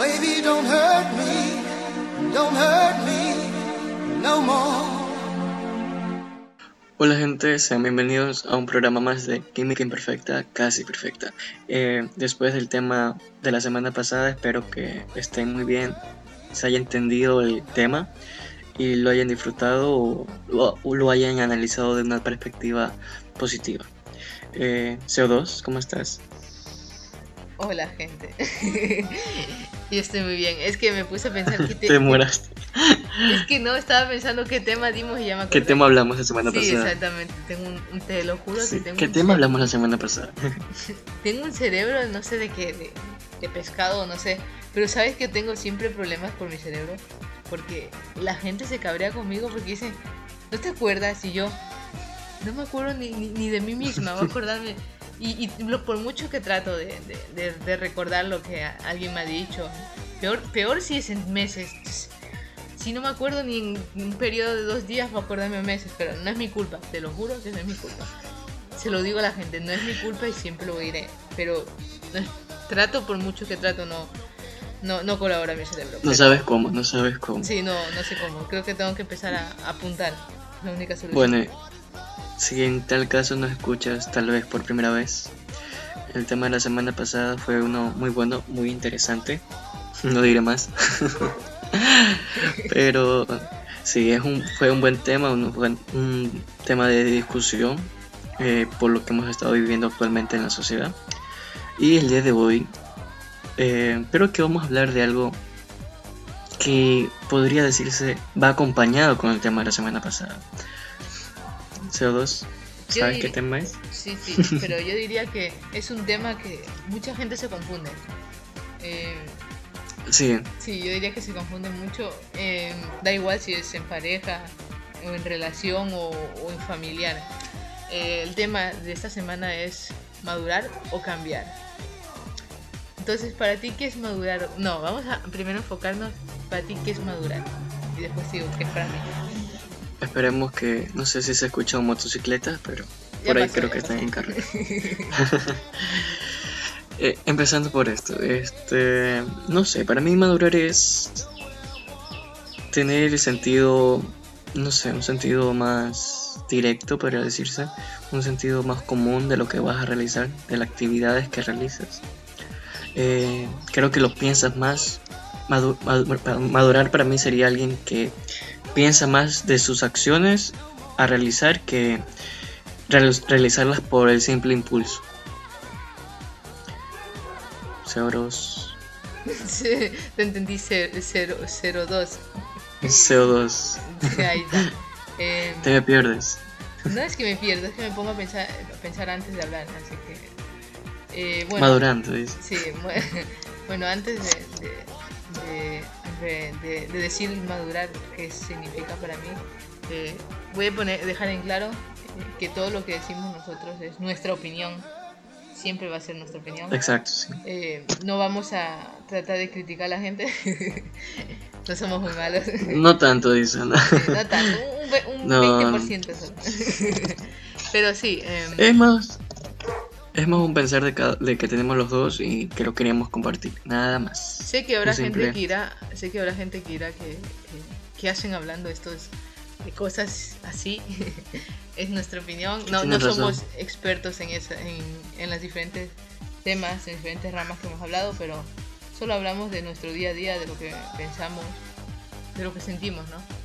Baby, don't hurt me, don't hurt me no more. Hola gente, sean bienvenidos a un programa más de Química Imperfecta, casi perfecta. Eh, después del tema de la semana pasada, espero que estén muy bien, se haya entendido el tema y lo hayan disfrutado o, lo hayan analizado de una perspectiva positiva. Eh, CO2, ¿cómo estás? Hola gente. Yo estoy muy bien. Es que me puse a pensar que te... te mueras. Es que no, estaba pensando qué tema dimos y ya me ¿Qué tema hablamos la semana pasada? Sí, exactamente. Tengo un, te lo juro que tengo ¿Qué tema hablamos la semana pasada? tengo un cerebro, no sé de qué, de, de pescado, no sé. Pero sabes que tengo siempre problemas por mi cerebro. Porque la gente se cabrea conmigo porque dice, ¿no te acuerdas? Y yo, no me acuerdo ni, ni, de mí misma, voy a acordarme. Y, por mucho que trato de, de, recordar lo que alguien me ha dicho, peor, peor si es en meses. Si no me acuerdo ni en un periodo de dos días, voy a acordarme meses, pero no es mi culpa, te lo juro que no es mi culpa. Se lo digo a la gente, no es mi culpa y siempre lo diré, pero trato por mucho que trato, no, no, no colabora mi cerebro. No sabes cómo, no sabes cómo. Sí, no, no sé cómo. Creo que tengo que empezar a, apuntar. La única solución. Bueno, si en tal caso nos escuchas tal vez por primera vez, el tema de la semana pasada fue uno muy bueno, muy interesante. No diré más. Pero sí, es un, fue un buen tema, un, un tema de discusión eh, por lo que hemos estado viviendo actualmente en la sociedad. Y el día de hoy, eh, creo que vamos a hablar de algo que podría decirse va acompañado con el tema de la semana pasada. CO2, ¿sabes qué tema es? Sí, sí, pero yo diría que es un tema que mucha gente se confunde. Eh, sí. Sí, yo diría que se confunde mucho. Eh, da igual si es en pareja, o en relación o, en familiar. Eh, el tema de esta semana es madurar o cambiar. Entonces, para ti, ¿qué es madurar? No, vamos a primero enfocarnos para ti, ¿qué es madurar? Y después digo, ¿qué es para mí? Esperemos que, no sé si se escucha un motocicleta, pero por ahí creo que están en carrera. Eh, empezando por esto, este, no sé, para mí madurar es tener el sentido, no sé, un sentido más directo, podría decirse, un sentido más común de lo que vas a realizar, de las actividades que realizas. Eh, creo que lo piensas más. madurar para mí sería alguien que piensa más de sus acciones a realizar que realizarlas por el simple impulso. CO2. Sí, te entendí 02. CO2. Ahí está. Eh, te me pierdes. No es que me pierdo, es que me pongo a pensar, a pensar antes de hablar, así que... Eh, bueno, Madurando, dice. Sí, bueno, antes de, de, decir madurar, qué significa para mí, eh, voy a poner, dejar en claro eh, que todo lo que decimos nosotros es nuestra opinión, siempre va a ser nuestra opinión. Exacto, sí. Eh, no vamos a tratar de criticar a la gente, no somos muy malos. No tanto, dice. No, no tanto, un, un 20% solo. Pero sí. Em, es más, es más un pensar de, de, que tenemos los dos y que lo queríamos compartir, nada más. Sé que habrá gente que irá, sé que habrá gente que irá que, que, hacen hablando estos de cosas así. es nuestra opinión. No, no somos expertos en, esa, en, en los diferentes temas, en diferentes ramas que hemos hablado, pero solo hablamos de nuestro día a día, de lo que pensamos, de lo que sentimos, ¿no?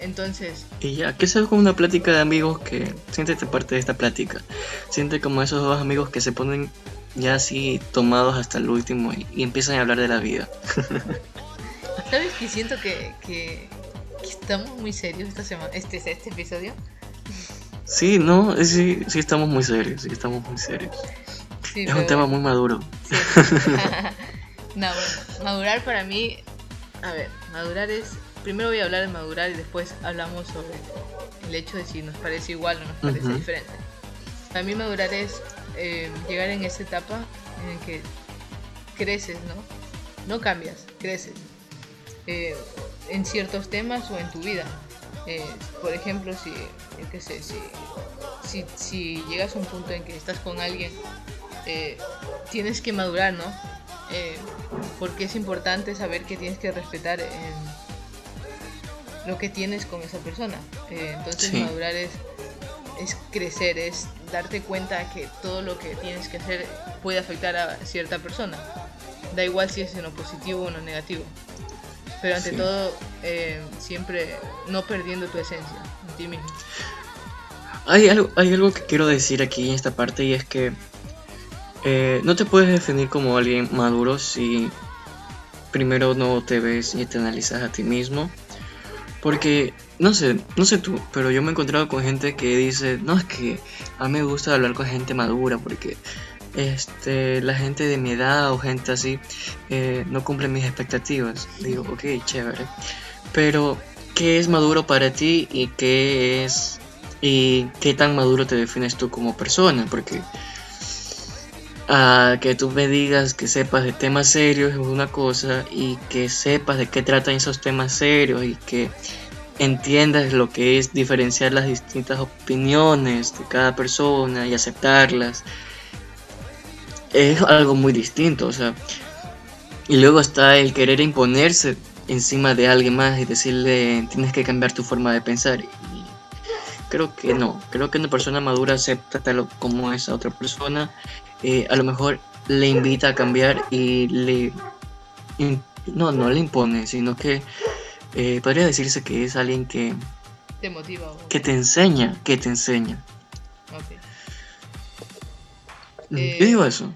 Entonces. Y ya, ¿qué sabes como una plática de amigos que siéntete parte de esta plática? Siente como esos dos amigos que se ponen ya así tomados hasta el último y, empiezan a hablar de la vida. ¿Sabes que siento que, que, estamos muy serios esta semana, este, este episodio? Sí, no, sí, sí estamos muy serios, sí estamos muy serios. es un tema muy maduro. no, bueno, madurar para mí, a ver, madurar es primero voy a hablar de madurar y después hablamos sobre el hecho de si nos parece igual o nos parece diferente. Para mí madurar es eh, llegar en esa etapa en que creces, ¿no? No cambias, creces. Eh, en ciertos temas o en tu vida. Eh, por ejemplo, si, qué sé, si, si, llegas a un punto en que estás con alguien, tienes que madurar, ¿no? porque es importante saber que tienes que respetar lo que tienes con esa persona. Eh, entonces Sí. madurar es, es crecer, es darte cuenta que todo lo que tienes que hacer puede afectar a cierta persona. Da igual si es en lo positivo o en lo negativo. Pero ante Sí. todo, eh, siempre no perdiendo tu esencia en ti mismo. Hay algo, hay algo que quiero decir aquí en esta parte y es que eh, no te puedes definir como alguien maduro si primero no te ves y te analizas a ti mismo. Porque, no sé, no sé tú, pero yo me he encontrado con gente que dice, no, es que a mí me gusta hablar con gente madura porque este, la gente de mi edad o gente así eh, no cumple mis expectativas. Digo, ok, chévere. Pero, ¿qué es maduro para ti y qué es y qué tan maduro te defines tú como persona, porque ah, que tú me digas que sepas de temas serios es una cosa y que sepas de qué tratan esos temas serios y que entiendas lo que es diferenciar las distintas opiniones de cada persona y aceptarlas es algo muy distinto, o sea, y luego está el querer imponerse encima de alguien más y decirle tienes que cambiar tu forma de pensar creo que no. Creo que una persona madura acepta tal como esa otra persona. Eh, a lo mejor le invita a cambiar y le... in- no, no le impone, sino que eh, podría decirse que es alguien que, Te motiva. o- que te enseña, que te enseña. ok. Mm, Eh, Yo digo eso.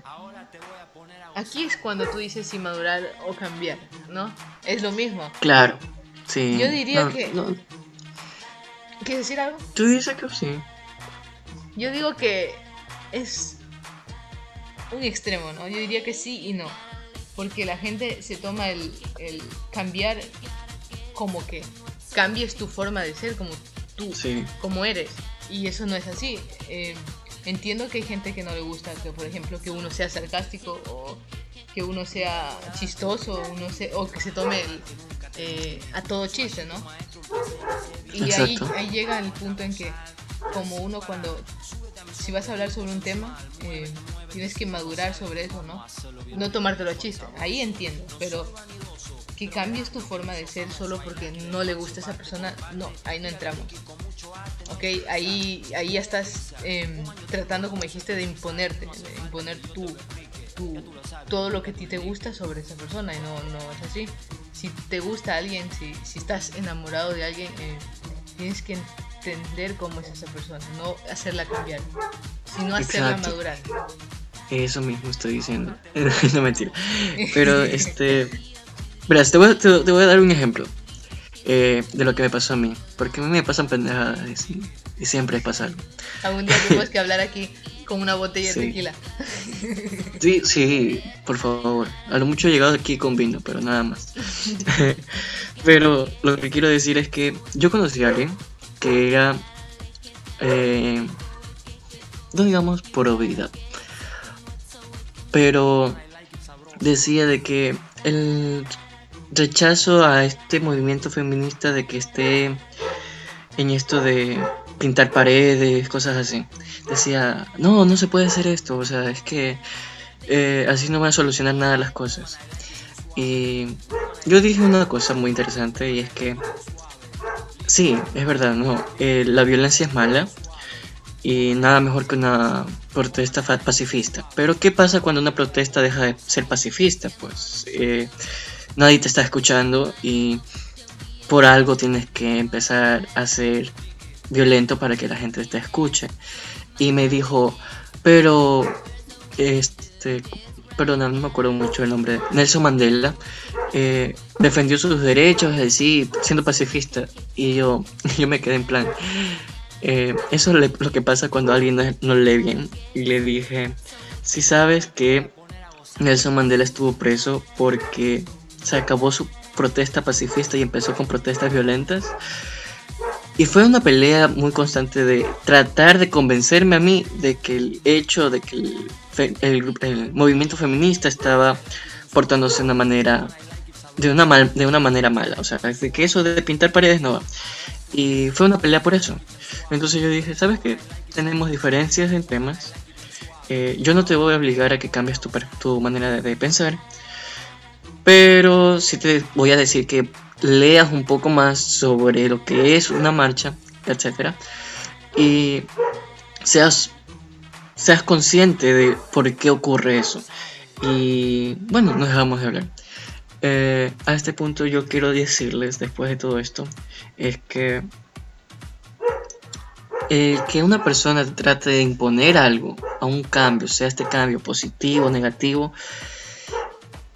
Aquí es cuando tú dices si madurar o cambiar, ¿no? Es lo mismo. Claro. Sí. Yo diría No, que- no, ¿Quieres decir algo? tú dices que sí. Yo digo que es un extremo, ¿no? Yo diría que sí y no. Porque la gente se toma el, el cambiar como que cambies tu forma de ser, como tú, Sí. como eres. Y eso no es así. Eh, entiendo que hay gente que no le gusta que, por ejemplo, que uno sea sarcástico o que uno sea chistoso uno se- o que se tome el, eh, a todo chiste, ¿no? Y ahí llega el punto en que como uno cuando si vas a hablar sobre un tema eh, tienes que madurar sobre eso, ¿no? No tomártelo a chiste. Ahí entiendo, pero que cambies tu forma de ser solo porque no le gusta a esa persona, no, ahí no entramos. Ok, ahí, ahí ya estás em, tratando, como dijiste, de imponerte, imponer tu, tu- todo lo que a ti te gusta sobre esa persona y no, no es así. Si te gusta alguien, si, si estás enamorado de alguien, eh, tienes que entender cómo es esa persona, no hacerla cambiar, sino hacerla Exacto. madurar. Eso mismo estoy diciendo. no mentira. Pero este. Verás, te voy, a- te, te voy a dar un ejemplo eh, de lo que me pasó a mí. Porque a mí me pasan pendejadas y, y siempre pasa algo. Algún día tenemos que hablar aquí con una botella Sí. de tequila. Sí, sí, por favor. A lo mucho he llegado aquí con vino, pero nada más. pero lo que quiero decir es que yo conocí a alguien que era. Eh, digamos probidad. Pero decía de que el rechazo a este movimiento feminista de que esté en esto de pintar paredes, cosas así. Decía, no, no se puede hacer esto, o sea, es que eh, así no van a solucionar nada las cosas. Y yo dije una cosa muy interesante y es que sí, es verdad, no, eh, la violencia es mala y nada mejor que una protesta pacifista. Pero ¿qué pasa cuando una protesta deja de ser pacifista? Pues eh, nadie te está escuchando y por algo tienes que empezar a ser violento para que la gente te escuche. Y me dijo, pero, este, perdona, no me acuerdo mucho el nombre, Nelson Mandela, eh, defendió sus derechos, así, siendo pacifista. Y yo, yo me quedé en plan, eh, eso es lo que pasa cuando alguien no, no lee bien. Y le dije, si sabes que Nelson Mandela estuvo preso porque se acabó su protesta pacifista y empezó con protestas violentas. Y fue una pelea muy constante de tratar de convencerme a mí de que el hecho de que el, el el movimiento feminista estaba portándose de una manera de una, mal- de una manera mala. O sea, de que eso de pintar paredes no va. Y fue una pelea por eso. Entonces yo dije, ¿sabes qué? Tenemos diferencias en temas. Eh, yo no te voy a obligar a que cambies tu, tu manera de, de pensar. Pero sí te voy a decir que leas un poco más sobre lo que es una marcha, etcétera, y seas, seas consciente de por qué ocurre eso. Y bueno, no dejamos de hablar. Eh, a este punto yo quiero decirles, después de todo esto, es que eh, que una persona trate de imponer algo a un cambio, sea este cambio positivo o negativo,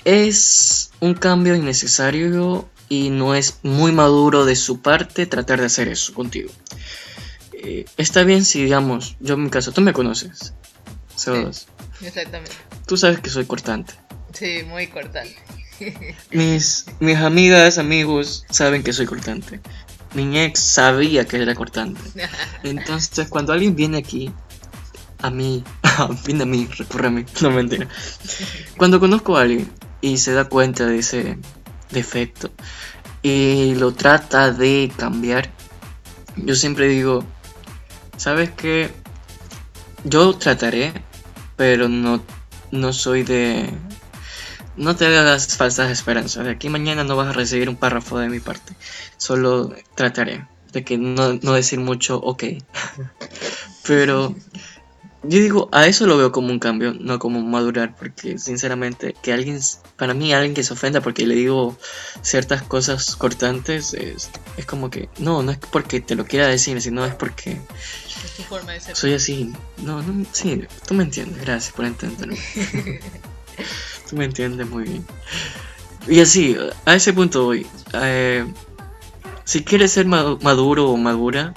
es un cambio innecesario y no es muy maduro de su parte tratar de hacer eso contigo. Eh, está bien si, digamos, yo en mi caso, tú me conoces, CO2. Exactamente. Tú sabes que soy cortante. Sí, muy cortante. Mis, mis amigas, amigos saben que soy cortante. Mi ex sabía que era cortante. Entonces, cuando alguien viene aquí, a mí, viene a mí, recurre a mí, no mentira. Cuando conozco a alguien y se da cuenta de ese defecto y lo trata de cambiar, yo siempre digo, ¿sabes qué? Yo trataré, pero no, no soy de... No te hagas falsas esperanzas. De aquí mañana no vas a recibir un párrafo de mi parte. Solo trataré de que no, no decir mucho ok. pero yo digo, a eso lo veo como un cambio, no como madurar, porque sinceramente que alguien, para mí alguien que se ofenda porque le digo ciertas cosas cortantes, es, es como que, no, no es porque te lo quiera decir, sino es porque Es tu forma de ser. soy así. No, no, sí, tú me entiendes, gracias por entenderlo. tú me entiendes muy bien. Y así, a ese punto voy. Eh, si quieres ser ma- maduro o madura,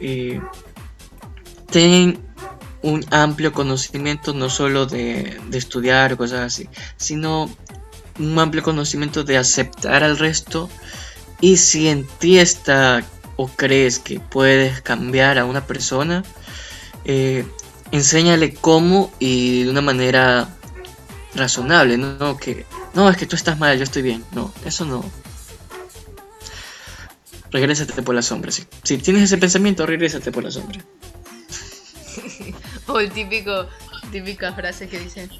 eh, ten un amplio conocimiento no solo de, de estudiar cosas así, sino un amplio conocimiento de aceptar al resto y si en ti está o crees que puedes cambiar a una persona, eh, enséñale cómo y de una manera razonable, ¿no? Que no, es que tú estás mal, yo estoy bien. No, eso no. Regrésate por la sombra. Si, si tienes ese pensamiento, regrésate por la sombra. O el típico, típica frase que dicen.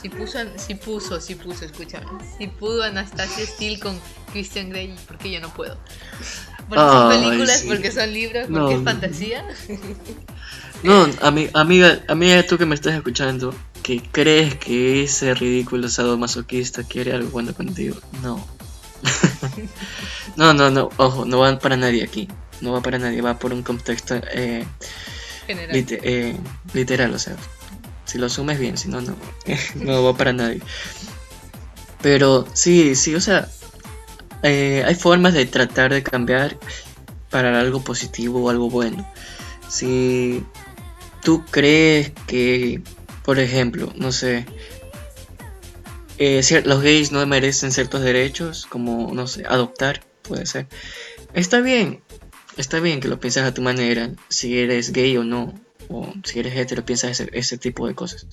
Si puso, si puso, si puso, escúchame. Si pudo Anastasia Steele con Christian Grey, ¿por qué yo no puedo? Porque son películas, sí. porque son libros, porque No, es fantasía. No, ami- amiga, amiga, tú que me estás escuchando, que crees que ese ridículo sadomasoquista quiere algo bueno contigo. No. no, no, no, ojo, no va para nadie aquí. No va para nadie, va por un contexto eh, Eh, literal, o sea, si lo asumes bien, si no, no, no va para nadie. Pero sí, sí, o sea, eh, hay formas de tratar de cambiar para algo positivo o algo bueno. Si tú crees que, por ejemplo, no sé, eh, los gays no merecen ciertos derechos, como, no sé, adoptar, puede ser. Está bien, está bien que lo pienses a tu manera, si eres gay o no, o si eres hetero, piensas ese, ese tipo de cosas.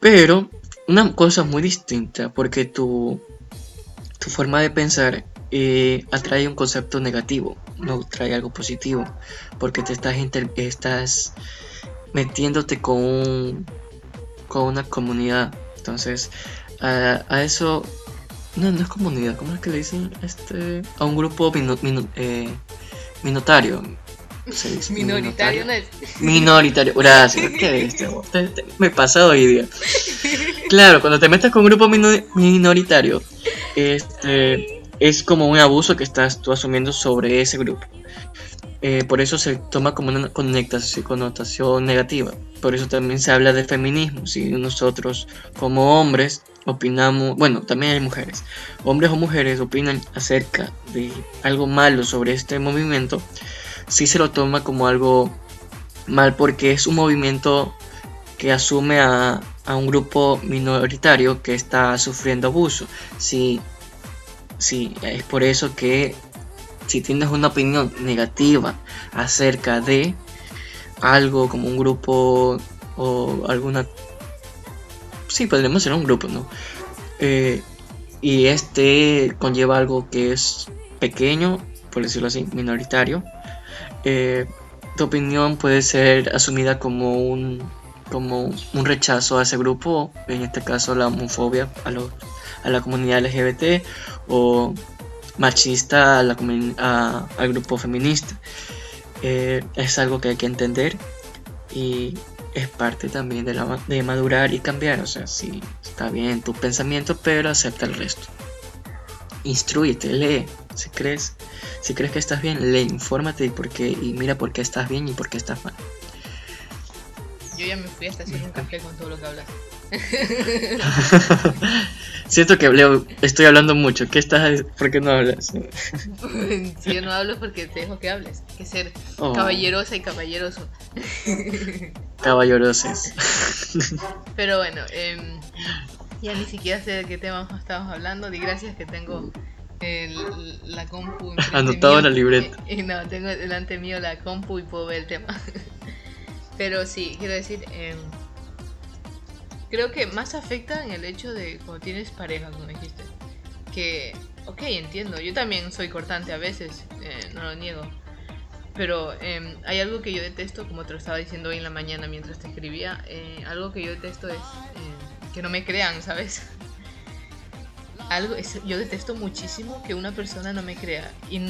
Pero una cosa muy distinta, porque tu, tu forma de pensar eh, atrae un concepto negativo, no trae algo positivo, porque te estás, estás metiéndote con, un- con una comunidad. Entonces, a, eso, no, no es comunidad, ¿cómo es que le dicen? Este, a un grupo eh, minotario. se dice, Minoritario no es. Minoritario, gracias. ¿Qué es esto? Te- te- Me he pasado hoy día. Claro, cuando te metes con un grupo mino- minoritario, este, es como un abuso que estás tú asumiendo sobre ese grupo. Eh, por eso se toma como una connotación negativa. Por eso también se habla de feminismo. Si nosotros como hombres opinamos, bueno, también hay mujeres, hombres o mujeres opinan acerca de algo malo sobre este movimiento, sí se lo toma como algo mal porque es un movimiento que asume a, a un grupo minoritario que está sufriendo abuso. Sí, sí, es por eso que si tienes una opinión negativa acerca de algo como un grupo o alguna... Sí, podríamos ser un grupo, ¿no? Eh, y este conlleva algo que es pequeño, por decirlo así, minoritario. eh, tu opinión puede ser asumida como un, como un rechazo a ese grupo, en este caso la homofobia a los, a la comunidad LGBT o machista al grupo feminista. Eh, es algo que hay que entender y es parte también de, la, de madurar y cambiar. O sea, si está bien tu pensamiento, pero acepta el resto. Instruyete, lee. Si crees, si crees que estás bien, lee, infórmate y, por qué, y mira por qué estás bien y por qué estás mal. Yo ya me fui hasta hacer un café con todo lo que hablas. Siento que Leo, estoy hablando mucho. ¿Qué estás? ¿Por qué no hablas? si yo no hablo porque te dejo que hables. Hay que ser oh. caballerosa y caballeroso. Caballeroses. Pero bueno, em, ya ni siquiera sé de qué tema estamos hablando. Di gracias que tengo la compu. Anotado en la libreta. Y, no, tengo delante mío la compu y puedo ver el tema. Pero sí, quiero decir, em, creo que más afecta en el hecho de cuando tienes pareja, como dijiste. Que, ok, entiendo, yo también soy cortante a veces, eh, no lo niego. Pero em, hay algo que yo detesto, como te lo estaba diciendo hoy en la mañana mientras te escribía, eh, algo que yo detesto es em, que no me crean, ¿sabes? Algo yo detesto muchísimo que una persona no me crea. Y,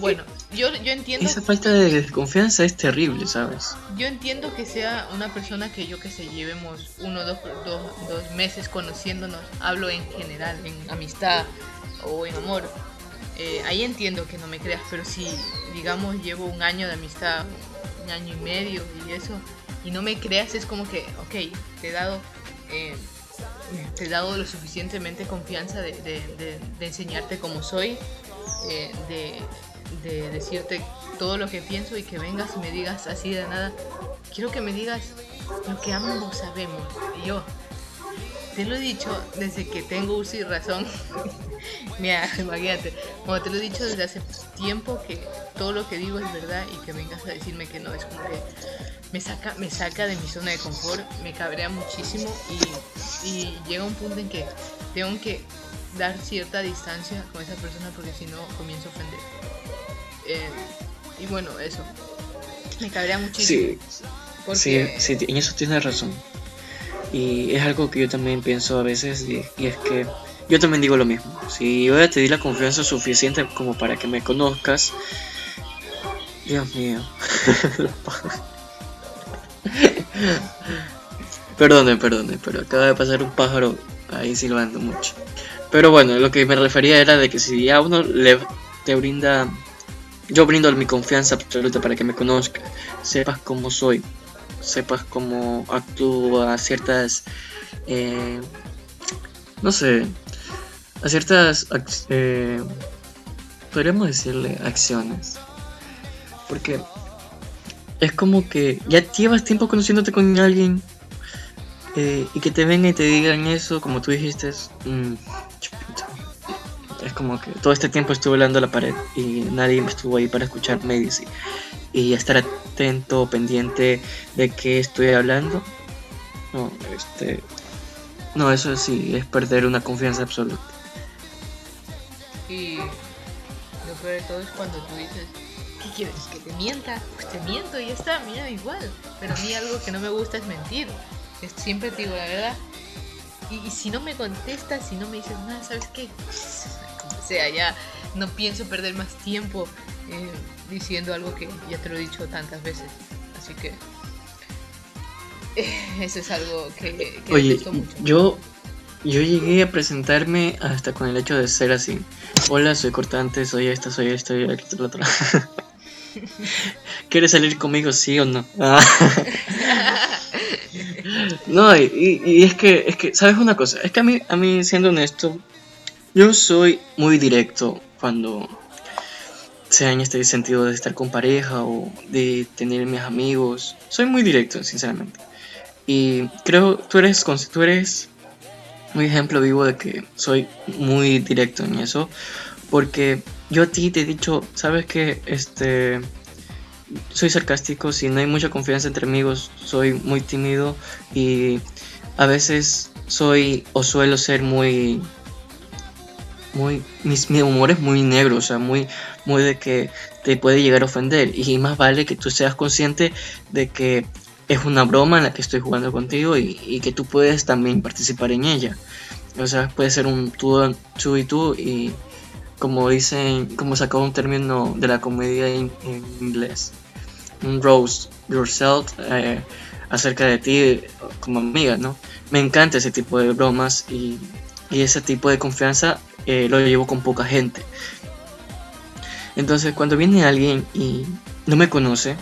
bueno yo, yo entiendo esa falta de desconfianza es terrible sabes yo entiendo que sea una persona que yo que se llevemos uno dos, dos, dos meses conociéndonos hablo en general en amistad o en amor eh, ahí entiendo que no me creas pero si digamos llevo un año de amistad un año y medio y eso y no me creas es como que ok te he dado eh, te he dado lo suficientemente confianza de, enseñarte cómo soy, eh, de, decirte todo lo que pienso y que vengas y me digas así de nada. Quiero que me digas lo que ambos sabemos. Y yo, te lo he dicho desde que tengo uso y razón. Mira, imagínate, como te lo he dicho desde hace tiempo que todo lo que digo es verdad y que vengas a decirme que no, es como que me saca, me saca de mi zona de confort, me cabrea muchísimo y, llega un punto en que tengo que dar cierta distancia con esa persona porque si no comienzo a ofender. Eh, y bueno, eso. Me cabrea muchísimo. Sí, sí, en eso tienes razón. Y es algo que yo también pienso a veces y, es que yo también digo lo mismo. Si yo ya te di la confianza suficiente como para que me conozcas, Dios mío. perdone, perdone, pero acaba de pasar un pájaro ahí silbando mucho. Pero bueno, lo que me refería era de que si a uno le te brinda, yo brindo mi confianza absoluta para que me conozca, sepas cómo soy, sepas cómo actúo a ciertas, eh, no sé, a ciertas, eh, podríamos decirle acciones. Porque es como que ya llevas tiempo conociéndote con alguien eh, y que te vengan y te digan eso, como tú dijiste, es como que todo este tiempo estuve hablando a la pared y nadie me estuvo ahí para escucharme y, y estar atento, pendiente de qué estoy hablando. No, este, no, eso sí, es perder una confianza absoluta. Y lo peor de todo es cuando tú dices, ¿qué quieres? ¿Que te mienta? Pues te miento y ya está, mira, igual. Pero a mí algo que no me gusta es mentir. siempre te digo la verdad. Y, si no me contestas, si no me dices nada, ¿sabes qué? O sea, ya no pienso perder más tiempo eh, diciendo algo que ya te lo he dicho tantas veces. Así que eso es algo que, que Oye, mucho. Yo, yo llegué a presentarme hasta con el hecho de ser así. Hola, soy cortante, soy esta, soy esto, y lo otro. ¿Quieres salir conmigo, sí o no? Ah. no, y, es que, es que, ¿sabes una cosa? Es que a mí, a mí, siendo honesto, yo soy muy directo cuando sea en este sentido de estar con pareja o de tener mis amigos. Soy muy directo, sinceramente. Y creo, tú eres, tú eres un ejemplo vivo de que soy muy directo en eso. Porque yo a ti te he dicho, sabes que este soy sarcástico, si no hay mucha confianza entre amigos, soy muy tímido y a veces soy o suelo ser muy muy mi humor es muy negro, o sea, muy muy de que te puede llegar a ofender y más vale que tú seas consciente de que es una broma en la que estoy jugando contigo y, y que tú puedes también participar en ella. O sea, puede ser un tú, tú y tú y como dicen, como sacó un término de la comedia en, en inglés, un roast yourself eh, acerca de ti como amiga, ¿no? Me encanta ese tipo de bromas y, y ese tipo de confianza eh, lo llevo con poca gente. Entonces cuando viene alguien y no me conoce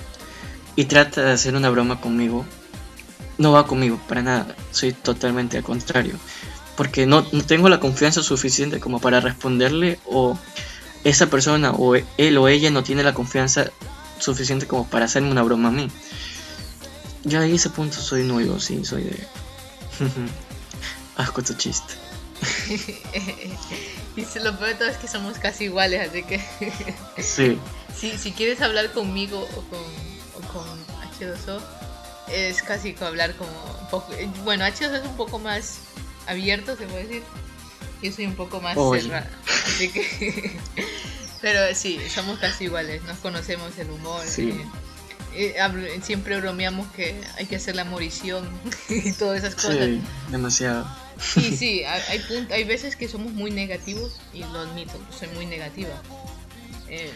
y trata de hacer una broma conmigo, no va conmigo para nada, soy totalmente al contrario porque no, tengo la confianza suficiente como para responderle o esa persona o él o ella no tiene la confianza suficiente como para hacerme una broma a mí. Yo ahí ese punto soy nuevo, sí, soy de... Asco tu chiste. y lo peor de todo es que somos casi iguales, así que... sí. Si, si quieres hablar conmigo o con, o con H2O, es casi como hablar como. Bueno, H2O es un poco más abierto, se puede decir. Yo soy un poco más cerrada. Así que. Pero sí, somos casi iguales. Nos conocemos el humor. Sí. Eh, siempre bromeamos que hay que hacer la morición y todas esas cosas. Sí, demasiado. Sí, sí, hay, hay veces que somos muy negativos y lo admito, soy muy negativa. Eh,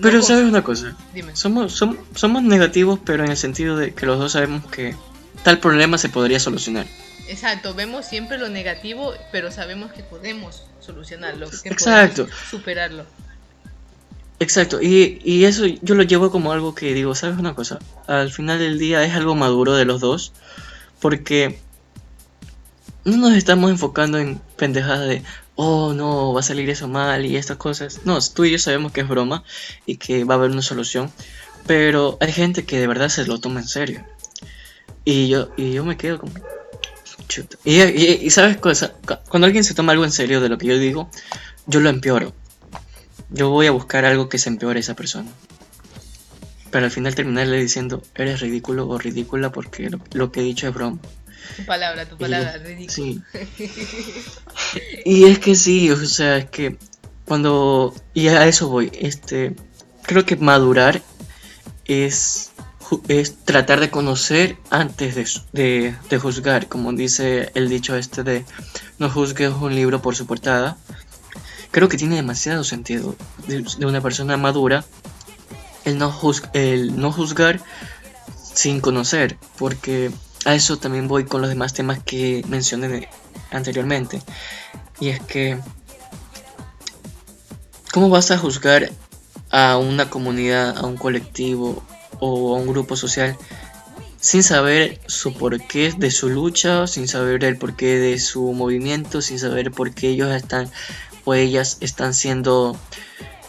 pero sabes una cosa, Dime. Somos, somos, somos negativos, pero en el sentido de que los dos sabemos que tal problema se podría solucionar. Exacto, vemos siempre lo negativo, pero sabemos que podemos solucionarlo, que Exacto. podemos superarlo. Exacto, y, y, eso yo lo llevo como algo que digo, ¿sabes una cosa? Al final del día es algo maduro de los dos, porque no nos estamos enfocando en pendejadas de, oh no, va a salir eso mal y estas cosas. No, tú y yo sabemos que es broma y que va a haber una solución, pero hay gente que de verdad se lo toma en serio. Y yo, y yo me quedo como, y, sabes cosa, cuando alguien se toma algo en serio de lo que yo digo, yo lo empeoro. Yo voy a buscar algo que se empeore a esa persona. Pero al final terminarle diciendo, eres ridículo o ridícula porque lo, que he dicho es broma. Tu palabra, tu palabra, ridículo. Sí. y es que sí, o sea, es que cuando... Y a eso voy, este... Creo que madurar es es tratar de conocer antes de, juzgar, como dice el dicho este de no juzgues un libro por su portada. Creo que tiene demasiado sentido de, una persona madura el no, el no juzgar sin conocer, porque a eso también voy con los demás temas que mencioné anteriormente. Y es que, ¿cómo vas a juzgar a una comunidad, a un colectivo, o a un grupo social sin saber su porqué de su lucha, sin saber el porqué de su movimiento, sin saber por qué ellos están o ellas están siendo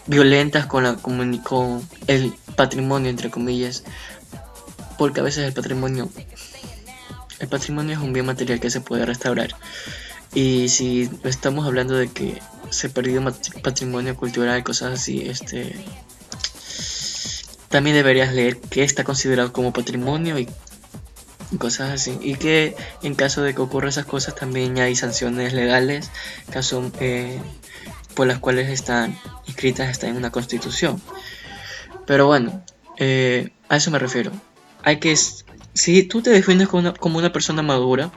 violentas con, la, con el patrimonio, entre comillas. Porque a veces el patrimonio, el patrimonio es un bien material que se puede restaurar. Y si estamos hablando de que se perdió patrimonio cultural, cosas así, este, también deberías leer qué está considerado como patrimonio y cosas así. Y que en caso de que ocurra esas cosas también hay sanciones legales eh, por las cuales están inscritas están en una constitución. Pero bueno, eh, a eso me refiero. Hay que, si tú te defines como una, como una persona madura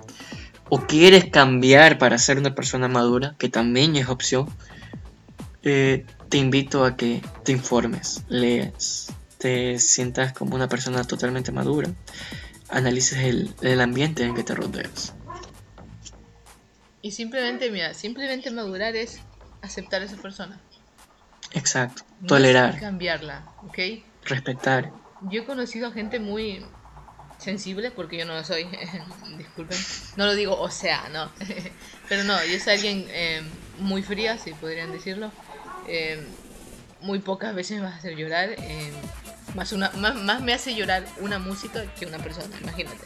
o quieres cambiar para ser una persona madura, que también es opción, eh, te invito a que te informes, leas, te sientas como una persona totalmente madura, analices el, ambiente en que te rodeas. Y simplemente, mira, simplemente madurar es aceptar a esa persona. Exacto, tolerar. cambiarla, ¿ok? Respetar. Yo he conocido a gente muy sensible, porque yo no lo soy, disculpen. No lo digo, o sea, no. Pero no, yo soy alguien eh, muy fría, si podrían decirlo. Eh, muy pocas veces me hacer llorar. Eh, más, una, más, me hace llorar una música que una persona, imagínate.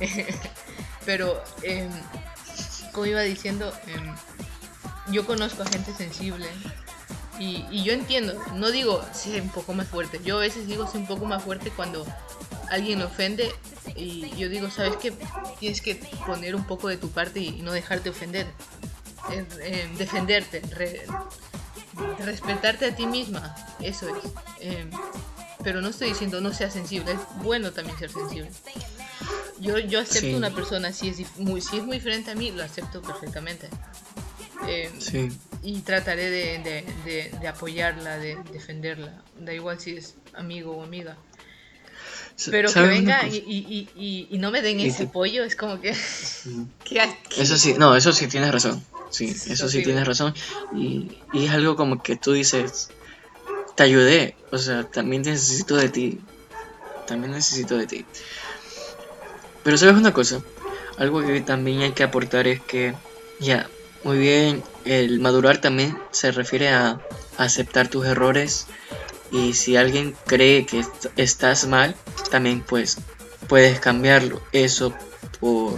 Pero, como iba diciendo, em, yo conozco a gente sensible y, y, yo entiendo, no digo sí un poco más fuerte, yo a veces digo sí un poco más fuerte cuando alguien me ofende y yo digo, ¿sabes qué? Tienes que poner un poco de tu parte y, no dejarte ofender, defenderte, respetarte a ti misma, eso es. Em, pero no estoy diciendo no sea sensible, es bueno también ser sensible. Yo, yo acepto Sí. una persona, si es, muy, si es muy diferente a mí, lo acepto perfectamente. Eh, Sí. y trataré de, de- de- de apoyarla, de defenderla. Da igual si es amigo o amiga. Pero que ¿Sabes una venga y, y- y- y no me den ese apoyo, es como que... Eso sí, no, eso sí tienes razón. Sí, Es eso sí tienes razón. Y, y es algo como que tú dices, te ayudé, o sea, también necesito de ti. También necesito de ti. Pero sabes una cosa, algo que también hay que aportar es que, ya, muy bien, el madurar también se refiere a aceptar tus errores y si alguien cree que est- estás mal, también pues puedes cambiarlo. Eso por,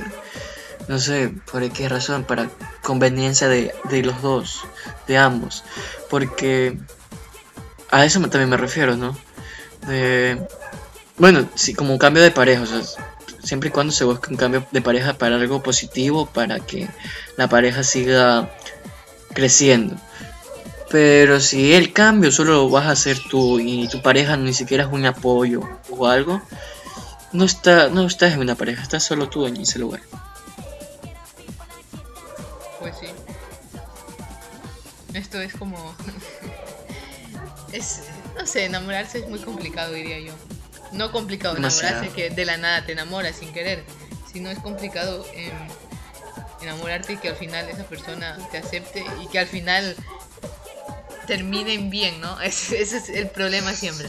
no sé, por qué razón, para conveniencia de, de los dos, de ambos. Porque a eso también me refiero, ¿no? Bueno, sí, como un cambio de pareja, o sea, siempre y cuando se busque un cambio de pareja para algo positivo, para que la pareja siga creciendo. Pero si el cambio solo lo vas a hacer tú y tu pareja ni siquiera es un apoyo o algo, no está, no estás en una pareja, estás solo tú en ese lugar. Pues sí. Esto es como... es, no sé, enamorarse es muy complicado, diría yo. No complicado Demasiado. enamorarse, que de la nada te enamoras sin querer, sino es complicado enamorarte y que al final esa persona te acepte y que al final terminen bien, ¿no? Ese, ese es el problema siempre.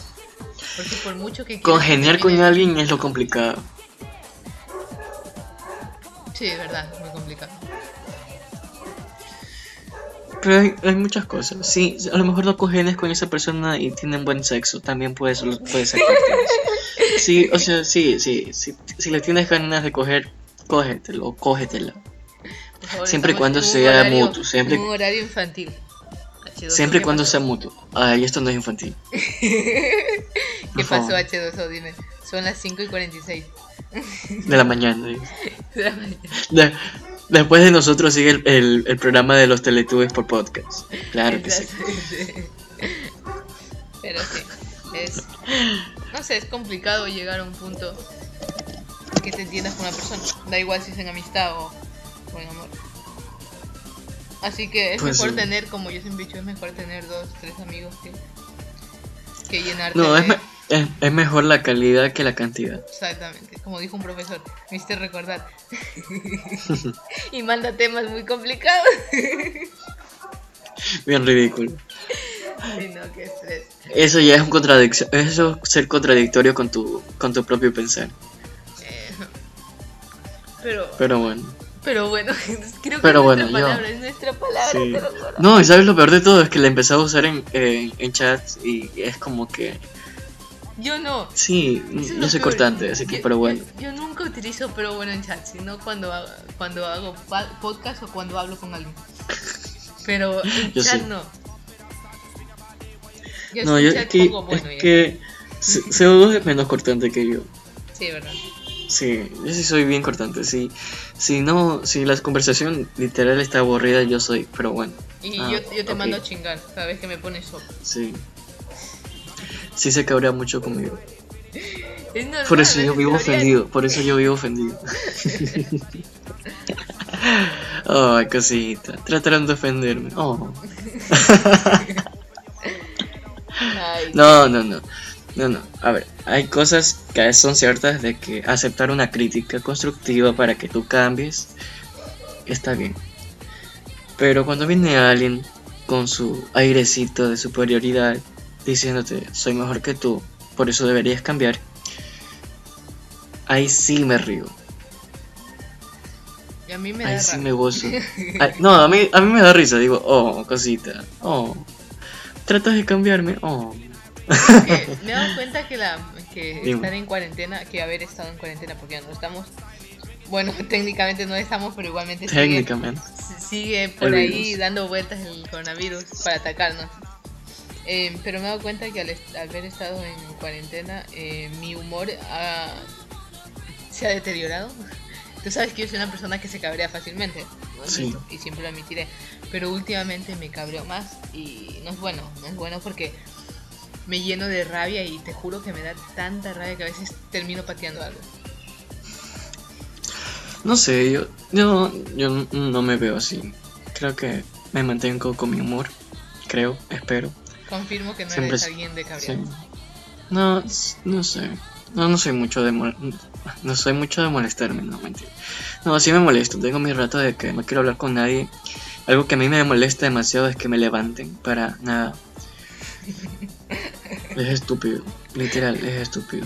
Porque por mucho que Congeniar con alguien es lo complicado. Sí, es verdad, muy complicado. Pero hay, hay muchas cosas. Sí, a lo mejor no congenias con esa persona y tienen buen sexo. También puede, ser- puede ser. Sí, o sea, sí, sí. sí, si le tienes ganas de coger, cógetelo, cógetela. Favor, Siempre y cuando sea horario- mutuo, siempre- un horario infantil. H2O, Siempre y ¿qué cuando pasó? sea mutuo. Ay, esto no es infantil. ¿Qué Por pasó, favor. H2O? Dime. Son las 5 y 46 De la mañana. de la mañana. De- después de nosotros sigue el, el- el programa de los Teletubbies por podcast. Claro que sí. Pero sí, es. No sé, es complicado llegar a un punto que te entiendas con una persona. Da igual si es en amistad o, o en amor. Así que es Pues mejor sí. tener, como yo siempre he dicho, es mejor tener dos, tres amigos que, que llenarte No, de... es, me- es, es mejor la calidad que la cantidad. Exactamente, como dijo un profesor, me hiciste recordar. y manda temas muy complicados. Bien ridículo. Ay, no, qué estrés. Eso ya es un contradicción. Eso es ser contradictorio con tu, con tu propio pensar. Eh, pero, Pero bueno. Pero bueno, creo que Pero es bueno, nuestra yo- palabra, es nuestra palabra, Sí. No, y sabes lo peor de todo es que la empecé a usar en, en, en chats y es como que. Yo no. Sí, Eso no soy peor. cortante, así que, Yo- pero bueno. Yo, yo nunca utilizo pero bueno en chat, sino cuando hago, cuando hago podcast o cuando hablo con alguien. Pero en Yo chat sí. no. Yo No, yo chat es que, pongo bueno es que C- CO2 es menos cortante que yo. Sí, verdad. Sí, yo sí soy bien cortante. Sí, si no, si la conversación literal está aburrida, yo soy, pero bueno, Y Ah, yo, yo te mando a chingar cada vez que me pones solo. sí. Sí se cabrea mucho conmigo. Es normal, Por eso yo vivo ofendido, por eso yo vivo ofendido. Ay, cosita, trataron de ofenderme. Oh. Ay, No, no, no. No, no. A ver, hay cosas que son ciertas de que aceptar una crítica constructiva para que tú cambies está bien. Pero cuando viene alguien con su airecito de superioridad diciéndote soy mejor que tú, por eso deberías cambiar, ahí sí me río. Y a mí me da Ahí sí rabia. me gozo. Ay, no, a mí, a mí me da risa. Digo, oh, cosita. Oh. Tratas de cambiarme. Oh. me he dado cuenta que la que Dime. estar en cuarentena, que haber estado en cuarentena porque no estamos. Bueno, técnicamente no estamos, pero igualmente sigue, Técnicamente. sigue por El ahí virus. dando vueltas el coronavirus para atacarnos. Eh, pero me he dado cuenta que al, al haber estado en cuarentena, eh, mi humor ha- se ha deteriorado. Tú sabes que yo soy una persona que se cabrea fácilmente, ¿no? Sí. y siempre lo admitiré. Pero últimamente me cabreo más y no es bueno, no es bueno porque me lleno de rabia y te juro que me da tanta rabia que a veces termino pateando algo. No sé, yo, yo, yo no me veo así. Creo que me mantengo con mi humor. Creo, espero. Confirmo que no Siempre eres es- alguien de Sí. cabrear. No, no sé. No, no soy mucho de no soy mucho de molestarme, no mentira. No, sí me molesto. Tengo mi rato de que no quiero hablar con nadie. Algo que a mí me molesta demasiado es que me levanten para nada. Es estúpido, literal, es estúpido.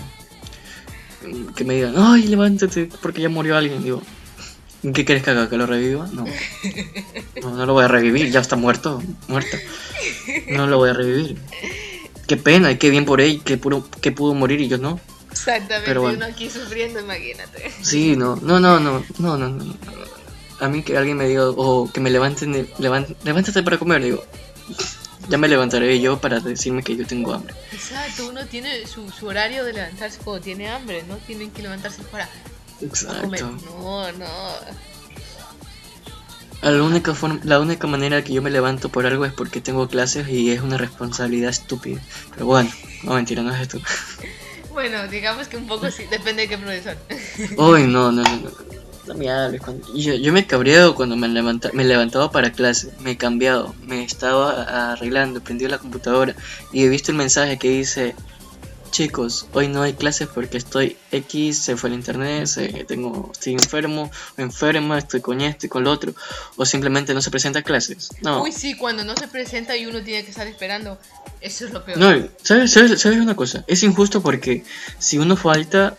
Que me digan, ay, levántate porque ya murió alguien. Digo, ¿qué quieres que haga? ¿Que lo reviva? No. No, no lo voy a revivir, ya está muerto, muerto. No lo voy a revivir. Qué pena, y qué bien por él, que, pudo, que pudo morir y yo no. Exactamente, Pero bueno. uno aquí sufriendo, imagínate. Sí, no, no, no, no, no, no, no. A mí que alguien me diga, o que me levanten, levántate para comer, digo, ya me levantaré yo para decirme que yo tengo hambre. Exacto, uno tiene su, su horario de levantarse cuando tiene hambre, no tienen que levantarse para comer. Exacto. No, no. La única, forma, la única manera que yo me levanto por algo es porque tengo clases y es una responsabilidad estúpida. Pero bueno, no mentira, no es esto. Bueno, digamos que un poco sí, depende de qué profesor. Uy, no, no, no, no. No me hables. Cuando... Yo, yo me he cabreado cuando me, levanta... me levantaba para clase. Me he cambiado. Me estaba arreglando. He prendido la computadora. Y he visto el mensaje que dice: Chicos, hoy no hay clases porque estoy X, se fue el internet, se- tengo, estoy enfermo, enferma, estoy con esto y con lo otro. O simplemente no se presenta clases. No. Uy, sí, cuando no se presenta y uno tiene que estar esperando, eso es lo peor. No, ¿sabes, sabes, sabes una cosa? Es injusto porque si uno falta,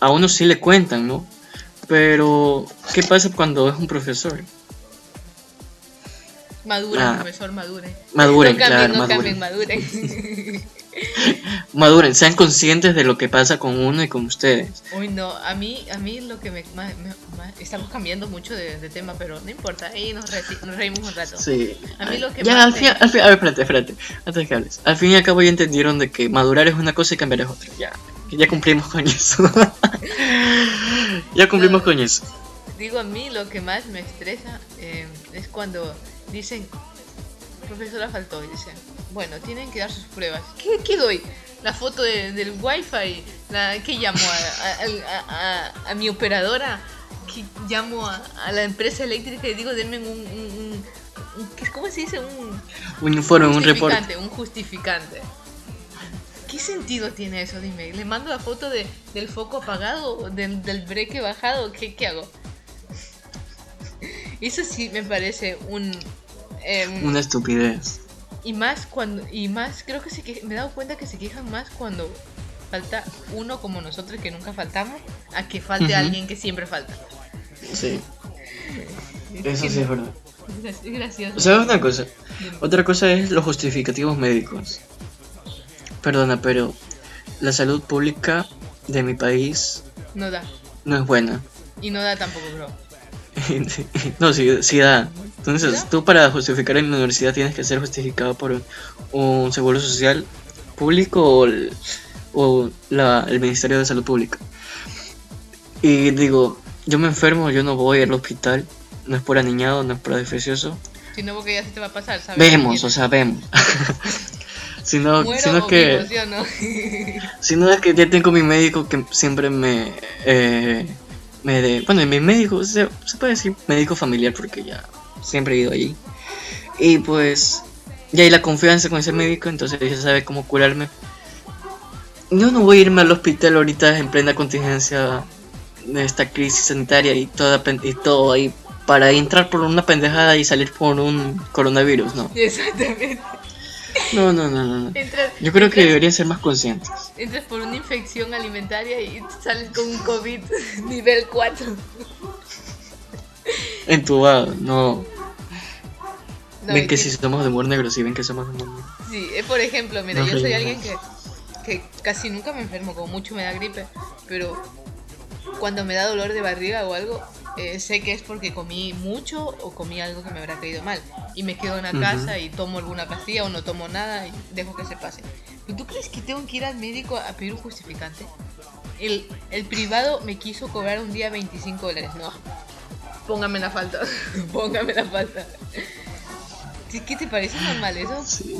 a uno sí le cuentan, ¿no? Pero, ¿qué pasa cuando es un profesor? Maduren, Ah. profesor, maduren. Maduren, no cambien, claro, no maduren. cambien, maduren. Maduren, sean conscientes de lo que pasa con uno y con ustedes. Uy, no, a mí, a mí lo que me, Estamos cambiando mucho de, de tema, pero no importa, ahí nos, re- nos reímos un rato. Sí. A mí lo que ya, al fin, al fin, a ver, espérate, espérate, antes que hables. Al fin y al cabo ya entendieron de que madurar es una cosa y cambiar es otra. Ya, ya cumplimos con eso. ya cumplimos con eso. Digo, a mí lo que más me estresa eh, es cuando dicen, profesora faltó, y dicen, bueno, tienen que dar sus pruebas. ¿Qué, qué doy? La foto de- del wifi, la, ¿qué llamo? A, a- a- a- mi operadora, ¿Qué llamo a, a la empresa eléctrica y digo, denme un... un- un- un- ¿qué- ¿Cómo se dice? Un, Un informe, un reporte. un justificante. ¿Qué sentido tiene eso? Dime, ¿le mando la foto de, del foco apagado, del, del breque bajado? ¿Qué, qué hago? Eso sí me parece un... em, Una estupidez. Y más cuando... Y más, creo que se que, me he dado cuenta que se quejan más cuando falta uno como nosotros que nunca faltamos, a que falte Ujú. alguien que siempre falta. Sí, eso sí es verdad. Es gracioso. ¿Sabes una cosa? Otra cosa es los justificativos médicos. Perdona, pero la salud pública de mi país No da. no es buena. Y no da tampoco, bro. no, sí, sí da. Entonces, ¿Da? tú para justificar en la universidad tienes que ser justificado por un, seguro social público o, el, o la- el Ministerio de Salud Pública. Y digo, yo me enfermo, yo no voy al hospital. No es por aniñado, no es por adefesioso. Si no, porque ya se te va a pasar, ¿sabes? Vemos, o sea, vemos. sino, Muero sino que... vivo, ¿sí o no? Sino es que ya tengo mi médico que siempre me. Eh, me de, bueno, mi médico, se, se puede decir médico familiar porque ya siempre he ido allí. Y pues. Ya hay la confianza con ese médico, entonces ya sabe cómo curarme. Yo no voy a irme al hospital ahorita en plena contingencia de esta crisis sanitaria y, toda, y todo ahí para entrar por una pendejada y salir por un coronavirus, no. Exactamente. No, no, no, no. no. Entras, Yo creo que deberían ser más conscientes. entras por una infección alimentaria y sales con un COVID nivel 4. Entubado, no. No, ven que si somos de humor negro, sí, ven que somos de humor negro. Sí, eh, por ejemplo, mira, No yo soy alguien que, que casi nunca me enfermo, como mucho me da gripe, pero cuando me da dolor de barriga o algo, eh, sé que es porque comí mucho o comí algo que me habrá caído mal. Y me quedo en la casa y tomo alguna pastilla o no tomo nada y dejo que se pase. ¿Pero tú crees que tengo que ir al médico a pedir un justificante? El, el privado me quiso cobrar un día 25 dólares. No, póngame la falta, póngame la falta. ¿Qué qué te parece normal eso? Sí.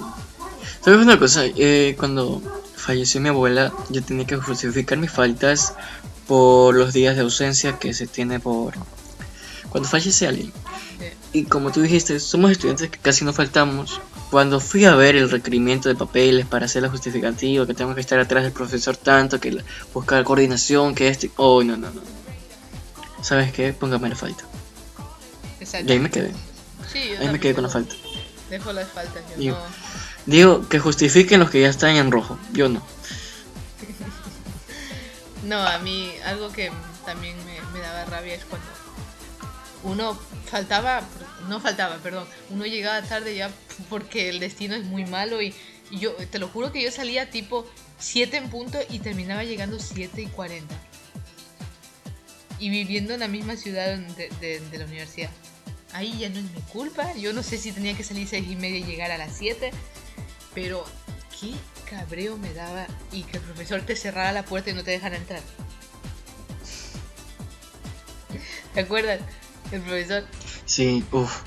¿Sabes una cosa? Eh, cuando falleció mi abuela, yo tenía que justificar mis faltas por los días de ausencia que se tiene por cuando fallece alguien. Y como tú dijiste, somos estudiantes que casi no faltamos. Cuando fui a ver el requerimiento de papeles para hacer la justificativa, que tengo que estar atrás del profesor tanto, que la- buscar coordinación, que este... Oh, no, no, no. ¿Sabes qué? Póngame la falta. Exacto. Y ahí me quedé. Sí, yo Ahí me quedé con la falta. Dejo las faltas, yo Digo, no. Digo, que justifiquen los que ya están en rojo. Yo no. No, a mí algo que también me, daba rabia es cuando uno faltaba, no faltaba, perdón, uno llegaba tarde ya porque el destino es muy malo y, yo te lo juro que yo salía tipo 7 en punto y terminaba llegando 7 y 40. Y viviendo en la misma ciudad de- de la universidad. Ahí ya no es mi culpa, yo no sé si tenía que salir 6 y media y llegar a las 7, pero qué cabreo me daba y que el profesor te cerrara la puerta y no te dejara entrar. ¿Te acuerdas? El profesor. Sí, uff.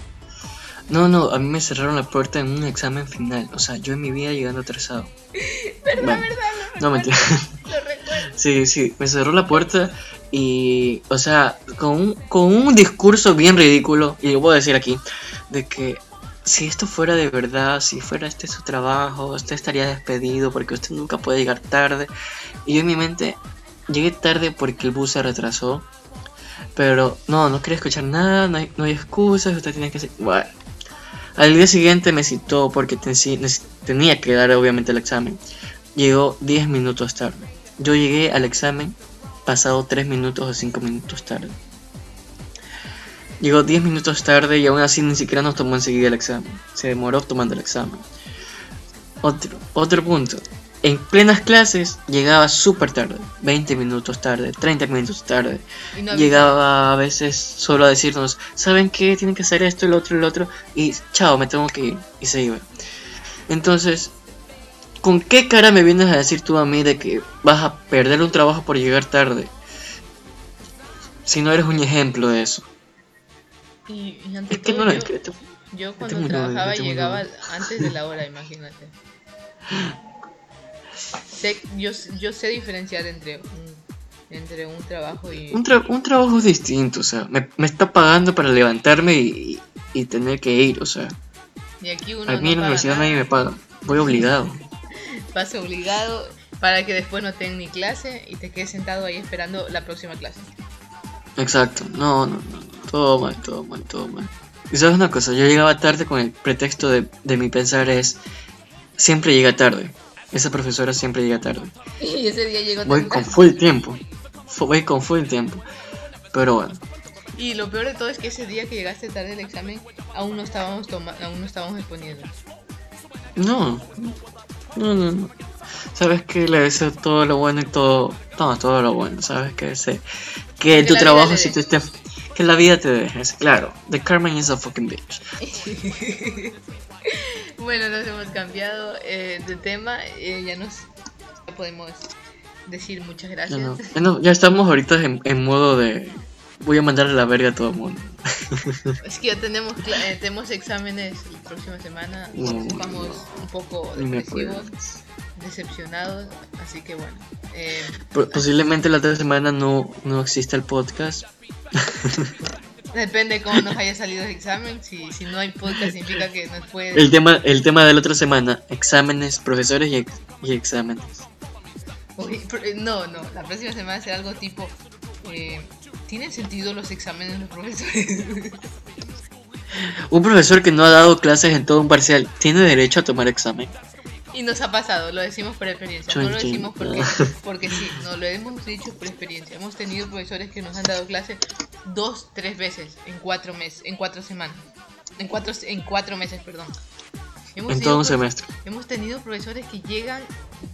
No, no, a mí me cerraron la puerta en un examen final. O sea, yo en mi vida llegando atrasado. ¿Verdad, Bueno, verdad? Lo No, mentira. Lo recuerdo. Sí, sí, me cerró la puerta y, o sea, con un, con un discurso bien ridículo, y lo puedo decir aquí, de que si esto fuera de verdad, si fuera este su trabajo, usted estaría despedido porque usted nunca puede llegar tarde. Y yo en mi mente, llegué tarde porque el bus se retrasó, pero no, no quería escuchar nada, no hay, no hay excusas, usted tiene que ser... Bueno. Al día siguiente me citó porque tenía que dar obviamente el examen. Llegó 10 minutos tarde. Yo llegué al examen pasado 3 minutos o 5 minutos tarde. Llegó 10 minutos tarde y aún así ni siquiera nos tomó enseguida el examen. Se demoró tomando el examen. Otro, otro punto. En plenas clases llegaba súper tarde. 20 minutos tarde, 30 minutos tarde. No Llegaba a veces solo a decirnos, ¿saben qué? Tienen que hacer esto, el otro, el otro. Y chao, me tengo que ir. Y se iba. Entonces, ¿con qué cara me vienes a decir tú a mí de que vas a perder un trabajo por llegar tarde? Si no eres un ejemplo de eso. Y, y ante Es que no, yo, es que te- yo cuando trabajaba este llegaba antes de la hora, imagínate. Sé, yo, yo sé diferenciar entre un, entre un trabajo y... un, tra- un trabajo es distinto, o sea, me, me está pagando para levantarme y, y tener que ir, o sea, Y aquí uno a mí en no la paga universidad nada, nadie me paga, voy obligado. Vas obligado para que después no tengas ni clase y te quedes sentado ahí esperando la próxima clase. Exacto, no, no, no, todo mal, todo mal, todo mal. Y sabes una cosa, yo llegaba tarde con el pretexto de, de mi pensar es, siempre llega tarde, esa profesora siempre llega tarde. Y ese día llegó Voy con full tiempo, voy con full tiempo, pero bueno, Y lo peor de todo es que ese día que llegaste tarde al examen, aún no estábamos toma aún no estábamos exponiendo. no, no, no, no. Sabes que le deseo todo lo bueno y todo, no, todo lo bueno, sabes que sé, que Que tu trabajo si dé. te esté, que la vida te dejes, claro, the Carmen is a fucking bitch. Bueno, nos hemos cambiado eh, de tema, eh, ya nos ya podemos decir muchas gracias. no, ya, no- ya estamos ahorita en, en modo de voy a mandarle la verga a todo el mundo. Es que ya tenemos, eh, tenemos exámenes la próxima semana, No, estamos un poco depresivos, decepcionados, así que bueno. eh, Po- Posiblemente la otra semana no, no exista el podcast. depende cómo nos haya salido el examen, si, si no hay podcast significa que nos puede... El tema, el tema de la otra semana, exámenes, profesores y, ex- y exámenes. Uy, eh, No, no, la próxima semana será algo tipo... eh, ¿Tienen sentido los exámenes de los profesores? Un profesor que no ha dado clases en todo un parcial tiene derecho a tomar examen. Y nos ha pasado, lo decimos por experiencia. No lo decimos porque, porque sí, no lo hemos dicho por experiencia. Hemos tenido profesores que nos han dado clase dos, tres veces en cuatro meses, en cuatro semanas. En cuatro, en cuatro meses, perdón. Hemos En todo un semestre. Hemos tenido profesores que llegan,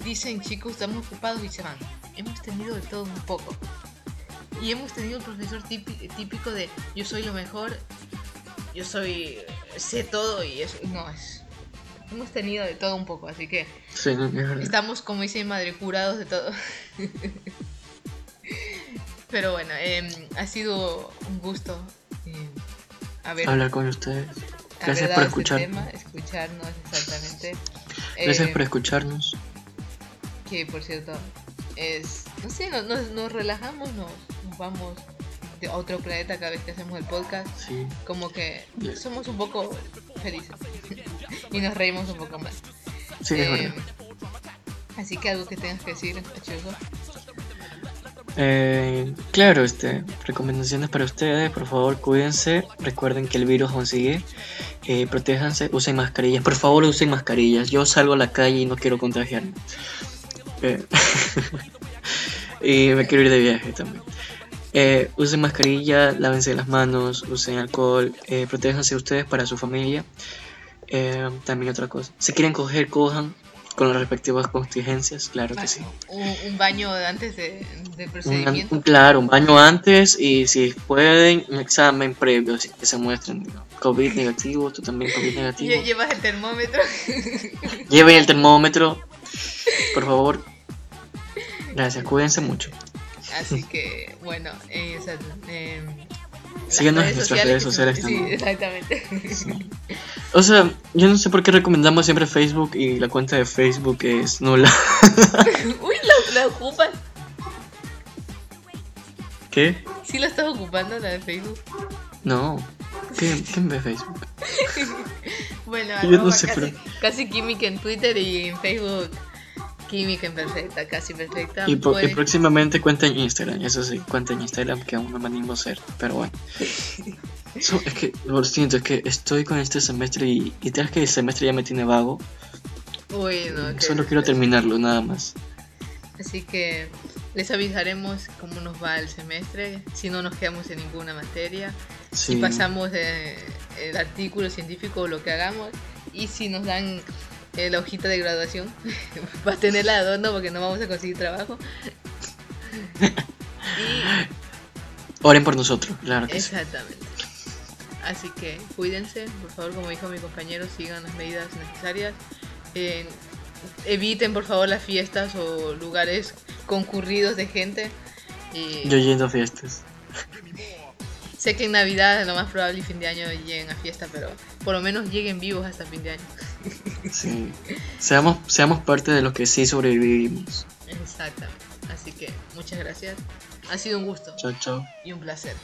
dicen chicos, estamos ocupados y se van. Hemos tenido de todo un poco. Y hemos tenido el profesor típi- típico de yo soy lo mejor, yo soy, sé todo y eso. No, es. Hemos tenido de todo un poco, así que Sí, estamos, como dice mi madre, curados de todo. Pero bueno, em, ha sido un gusto em, haber, Hablar con ustedes. Gracias por este escuchar. tema, escucharnos exactamente. Gracias Eh, por escucharnos. Que por cierto, es, no sé, nos, nos, nos relajamos, nos, nos vamos de otro planeta cada vez que hacemos el podcast. Sí. Como que somos un poco felices y nos reímos un poco más. Sí, es Eh, verdad. así que algo que tengas que decir, Achuso. Eh, claro, este, recomendaciones para ustedes, por favor cuídense, recuerden que el virus aún sigue, eh, protéjanse, usen mascarillas, por favor usen mascarillas, yo salgo a la calle y no quiero contagiarme. Eh, y me quiero ir de viaje también. Eh, usen mascarilla, lávense las manos, usen alcohol, eh, protéjanse ustedes para su familia. Eh, también otra cosa, si quieren coger, cojan con las respectivas contingencias, claro que sí. Un, un baño antes de, Un- procedimiento. un- claro, un baño antes y si pueden, un examen previo, así que se muestren ¿no? COVID negativo, tú también COVID negativo. Lle- Llevas el termómetro. Lleven el termómetro, por favor. Gracias, cuídense mucho. Así que, bueno, eh, o sea, em, Síganos en nuestras redes sociales Sí, exactamente. O sea, yo no sé por qué recomendamos siempre Facebook y la cuenta de Facebook es nula. Uy, lo, lo ocupas. ¿Qué? Sí lo estás ocupando, la de Facebook. No. ¿Qué, ¿Quién ve Facebook? Bueno, Yo no sé, casi, pero- casi química en Twitter y en Facebook. Química en perfecta, casi perfecta. Y, po- y Pueden- próximamente cuenta en Instagram, eso sí, cuenta en Instagram que aún no me animo a hacer, pero bueno. So, es que, lo siento, es que estoy con este semestre y, y tal que el semestre ya me tiene vago. Uy, no, Solo quiero terminarlo, nada más. Así que les avisaremos cómo nos va el semestre, si no nos quedamos en ninguna materia, Sí. si pasamos eh, el artículo científico o lo que hagamos, y si nos dan eh, la hojita de graduación, para tenerla de adorno porque no vamos a conseguir trabajo. y Oren por nosotros, claro que sí. exactamente. Así que cuídense, por favor, como dijo mi compañero, sigan las medidas necesarias. Eh, eviten, por favor, las fiestas o lugares concurridos de gente. Y Yo yendo a fiestas. sé que en Navidad lo más probable y fin de año lleguen a fiesta, pero por lo menos lleguen vivos hasta fin de año. Sí. Seamos, seamos parte de los que sí sobrevivimos. Exactamente. Así que muchas gracias. Ha sido un gusto Chao, chao. y un placer.